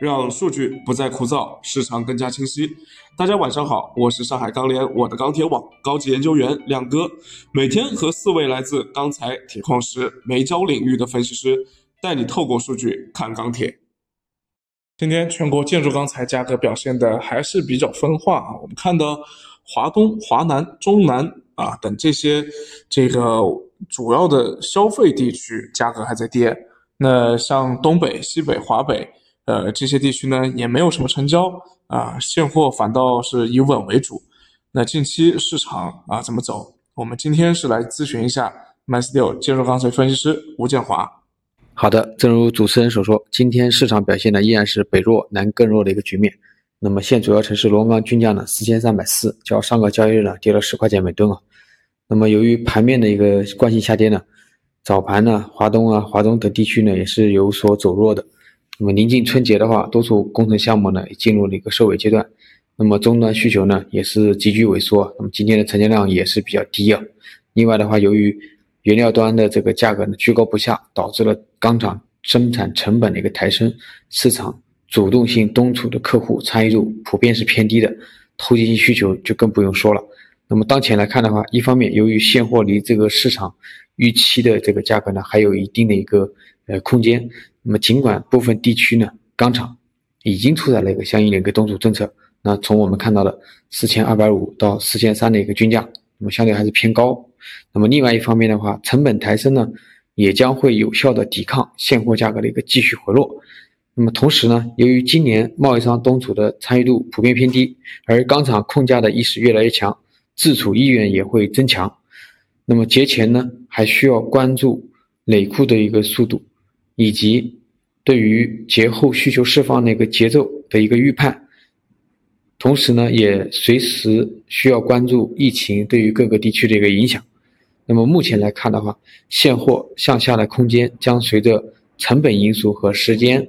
让数据不再枯燥，市场更加清晰。大家晚上好，我是上海钢联我的钢铁网高级研究员亮哥，每天和四位来自钢材、铁矿石、煤焦领域的分析师，带你透过数据看钢铁。今天全国建筑钢材价格表现的还是比较分化啊，我们看到华东、华南、中南啊等这些这个主要的消费地区价格还在跌，那像东北、西北、华北。呃，这些地区呢也没有什么成交啊，现货反倒是以稳为主。那近期市场啊怎么走？我们今天是来咨询一下 MySteel 建筑钢材分析师吴建华。好的，正如主持人所说，今天市场表现呢依然是北弱南更弱的一个局面。那么现主要城市螺纹钢均价呢四千三百四，较上个交易日呢跌了十块钱每吨啊。那么由于盘面的一个惯性下跌呢，早盘呢华东啊、华东等地区呢也是有所走弱的。那么临近春节的话，多数工程项目呢也进入了一个收尾阶段，那么终端需求呢也是急剧萎缩，那么今天的成交量也是比较低啊。另外的话，由于原料端的这个价格呢居高不下，导致了钢厂生产成本的一个抬升，市场主动性东储的客户参与度普遍是偏低的，投机性需求就更不用说了。那么当前来看的话，一方面由于现货离这个市场预期的这个价格呢还有一定的一个呃空间。那么，尽管部分地区呢，钢厂已经出台了一个相应的一个冻储政策，那从我们看到的四千二百五到四千三的一个均价，那么相对还是偏高。那么另外一方面的话，成本抬升呢，也将会有效的抵抗现货价格的一个继续回落。那么同时呢，由于今年贸易商东储的参与度普遍偏低，而钢厂控价的意识越来越强，自储意愿也会增强。那么节前呢，还需要关注累库的一个速度。以及对于节后需求释放的一个节奏的一个预判，同时呢，也随时需要关注疫情对于各个地区的一个影响。那么目前来看的话，现货向下的空间将随着成本因素和时间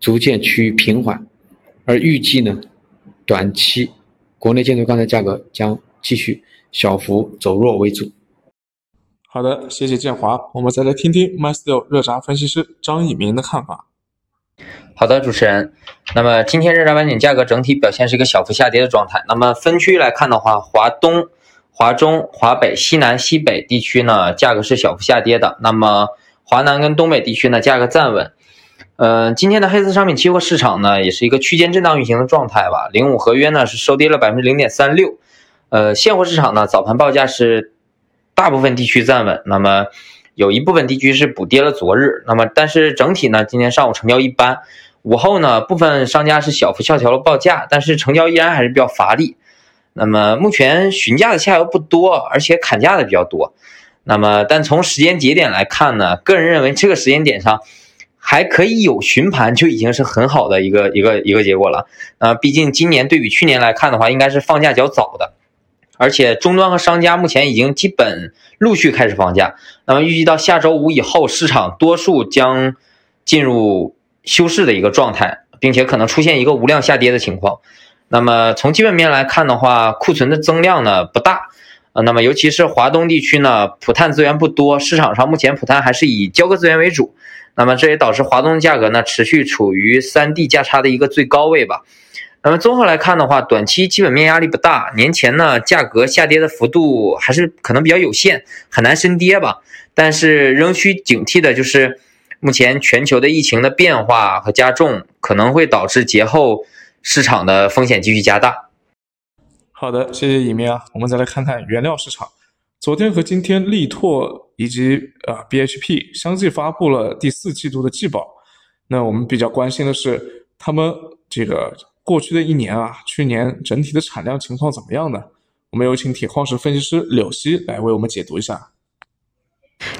逐渐趋于平缓，而预计呢，短期国内建筑钢材价格将继续小幅走弱为主。好的，谢谢建华。我们再来听听 MySteel 热轧分析师张以明的看法。好的，主持人。那么今天热轧板锦价格整体表现是一个小幅下跌的状态。那么分区来看的话，华东、华中、华北、西南、西北地区呢，价格是小幅下跌的。那么华南跟东北地区呢，价格站稳。嗯，今天的黑色商品期货市场呢，也是一个区间震荡运行的状态吧。零五合约呢是收跌了百分之零点三六。呃，现货市场呢，早盘报价是。大部分地区站稳，那么有一部分地区是补跌了昨日，那么但是整体呢，今天上午成交一般，午后呢，部分商家是小幅下调了报价，但是成交依然还是比较乏力。那么目前询价的下游不多，而且砍价的比较多。那么但从时间节点来看呢，个人认为这个时间点上还可以有询盘，就已经是很好的一个一个一个结果了。啊，毕竟今年对比去年来看的话，应该是放假较早的。而且终端和商家目前已经基本陆续开始放假，那么预计到下周五以后，市场多数将进入休市的一个状态，并且可能出现一个无量下跌的情况。那么从基本面来看的话，库存的增量呢不大，呃，那么尤其是华东地区呢，普碳资源不多，市场上目前普碳还是以交割资源为主，那么这也导致华东价格呢持续处于三地价差的一个最高位吧。那么综合来看的话，短期基本面压力不大，年前呢价格下跌的幅度还是可能比较有限，很难深跌吧。但是仍需警惕的就是，目前全球的疫情的变化和加重，可能会导致节后市场的风险继续加大。好的，谢谢尹明啊。我们再来看看原料市场，昨天和今天力拓以及啊 BHP 相继发布了第四季度的季报。那我们比较关心的是，他们这个。过去的一年啊，去年整体的产量情况怎么样呢？我们有请铁矿石分析师柳溪来为我们解读一下。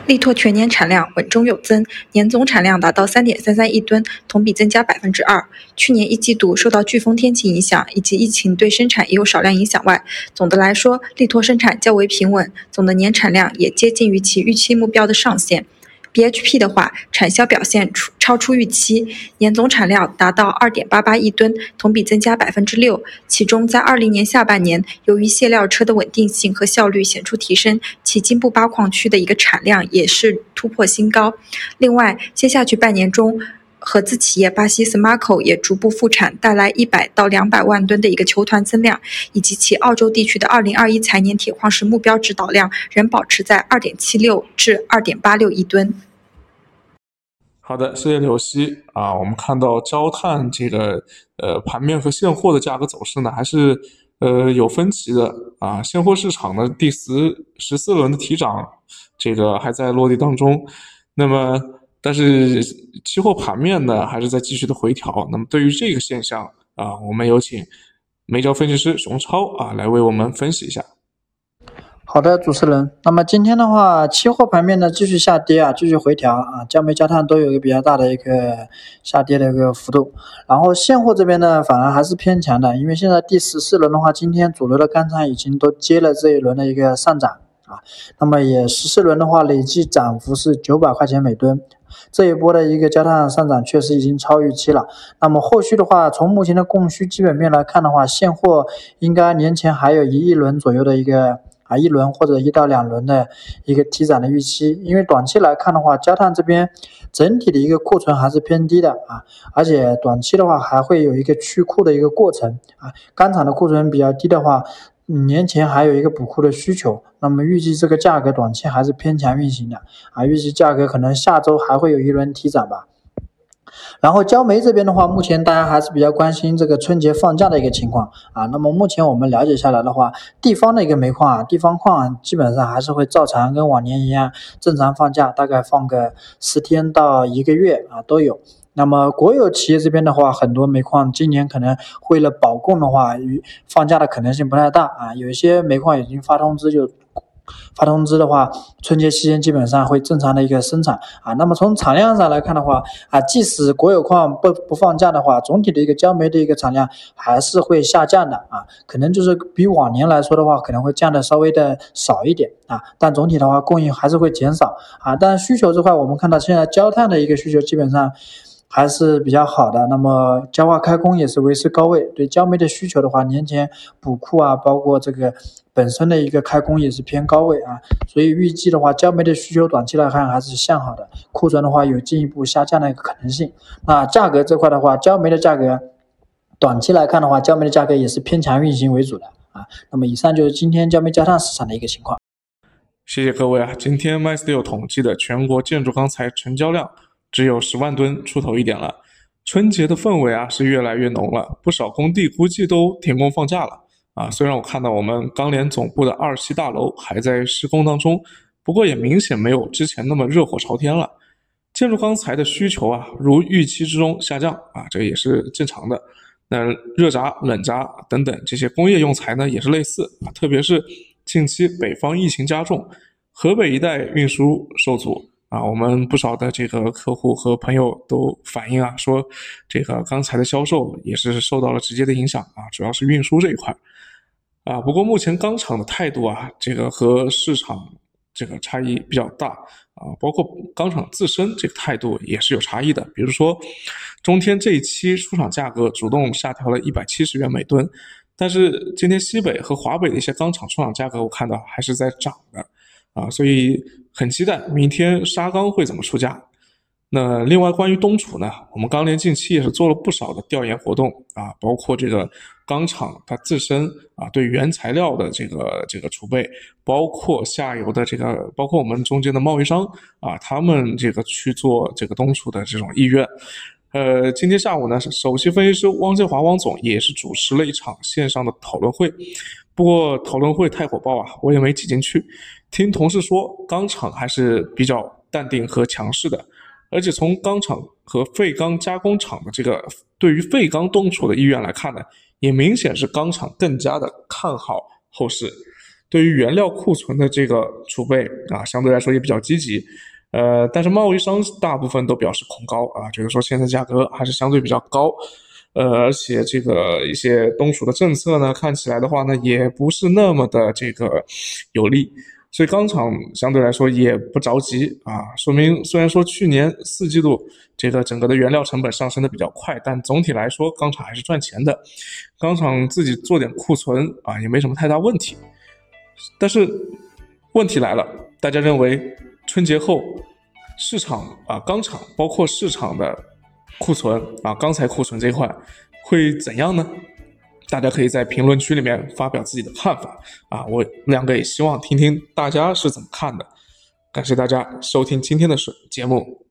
力拓全年产量稳中有增，年总产量达到三点三三亿吨，同比增加百分之二。去年一季度受到飓风天气影响以及疫情对生产也有少量影响外，总的来说，力拓生产较为平稳，总的年产量也接近于其预期目标的上限。BHP 的话，产销表现出超出预期，年总产量达到二点八八亿吨，同比增加百分之六。其中，在二零年下半年，由于卸料车的稳定性和效率显著提升，其金布巴矿区的一个产量也是突破新高。另外，接下去半年中，合资企业巴西 Smarco 也逐步复产，带来一百到两百万吨的一个球团增量，以及其澳洲地区的二零二一财年铁矿石目标指导量仍保持在二点七六至二点八六亿吨。好的，谢谢刘希啊。我们看到焦炭这个呃盘面和现货的价格走势呢，还是呃有分歧的啊。现货市场的第十十四轮的提涨，这个还在落地当中。那么，但是期货盘面呢，还是在继续的回调。那么，对于这个现象啊，我们有请煤焦分析师熊超啊来为我们分析一下。好的，主持人。那么今天的话，期货盘面呢继续下跌啊，继续回调啊，焦煤、焦炭都有一个比较大的一个下跌的一个幅度。然后现货这边呢，反而还是偏强的，因为现在第十四轮的话，今天主流的钢厂已经都接了这一轮的一个上涨啊。那么也十四轮的话，累计涨幅是九百块钱每吨，这一波的一个焦炭上涨确实已经超预期了。那么后续的话，从目前的供需基本面来看的话，现货应该年前还有一亿轮左右的一个。啊，一轮或者一到两轮的一个提涨的预期，因为短期来看的话，焦炭这边整体的一个库存还是偏低的啊，而且短期的话还会有一个去库的一个过程啊，钢厂的库存比较低的话，年前还有一个补库的需求，那么预计这个价格短期还是偏强运行的啊，预计价格可能下周还会有一轮提涨吧。然后焦煤这边的话，目前大家还是比较关心这个春节放假的一个情况啊。那么目前我们了解下来的话，地方的一个煤矿啊，地方矿基本上还是会照常跟往年一样正常放假，大概放个十天到一个月啊都有。那么国有企业这边的话，很多煤矿今年可能为了保供的话，与放假的可能性不太大啊。有一些煤矿已经发通知就。发通知的话，春节期间基本上会正常的一个生产啊。那么从产量上来看的话啊，即使国有矿不不放假的话，总体的一个焦煤的一个产量还是会下降的啊。可能就是比往年来说的话，可能会降的稍微的少一点啊。但总体的话，供应还是会减少啊。但需求这块，我们看到现在焦炭的一个需求基本上。还是比较好的，那么焦化开工也是维持高位。对焦煤的需求的话，年前补库啊，包括这个本身的一个开工也是偏高位啊，所以预计的话，焦煤的需求短期来看还是向好的，库存的话有进一步下降的一个可能性。那价格这块的话，焦煤的价格短期来看的话，焦煤的价格也是偏强运行为主的啊。那么以上就是今天焦煤焦炭市场的一个情况。谢谢各位啊，今天 MySteel 统计的全国建筑钢材成交量。只有十万吨出头一点了，春节的氛围啊是越来越浓了，不少工地估计都停工放假了啊。虽然我看到我们钢联总部的二期大楼还在施工当中，不过也明显没有之前那么热火朝天了。建筑钢材的需求啊，如预期之中下降啊，这也是正常的。那热轧、冷轧等等这些工业用材呢，也是类似啊，特别是近期北方疫情加重，河北一带运输受阻。啊，我们不少的这个客户和朋友都反映啊，说这个钢材的销售也是受到了直接的影响啊，主要是运输这一块啊。不过目前钢厂的态度啊，这个和市场这个差异比较大啊，包括钢厂自身这个态度也是有差异的。比如说，中天这一期出厂价格主动下调了一百七十元每吨，但是今天西北和华北的一些钢厂出厂价格我看到还是在涨的。啊，所以很期待明天沙钢会怎么出价。那另外关于东储呢，我们钢联近期也是做了不少的调研活动啊，包括这个钢厂它自身啊对原材料的这个这个储备，包括下游的这个，包括我们中间的贸易商啊，他们这个去做这个东储的这种意愿。呃，今天下午呢，首席分析师汪建华汪总也是主持了一场线上的讨论会。不过讨论会太火爆啊，我也没挤进去。听同事说，钢厂还是比较淡定和强势的，而且从钢厂和废钢加工厂的这个对于废钢冻储的意愿来看呢，也明显是钢厂更加的看好后市。对于原料库存的这个储备啊，相对来说也比较积极。呃，但是贸易商大部分都表示恐高啊，就是说现在价格还是相对比较高，呃，而且这个一些东储的政策呢，看起来的话呢，也不是那么的这个有利，所以钢厂相对来说也不着急啊，说明虽然说去年四季度这个整个的原料成本上升的比较快，但总体来说钢厂还是赚钱的，钢厂自己做点库存啊，也没什么太大问题，但是问题来了，大家认为？春节后，市场啊，钢厂包括市场的库存啊，钢材库存这一块会怎样呢？大家可以在评论区里面发表自己的看法啊，我两个也希望听听大家是怎么看的。感谢大家收听今天的节节目。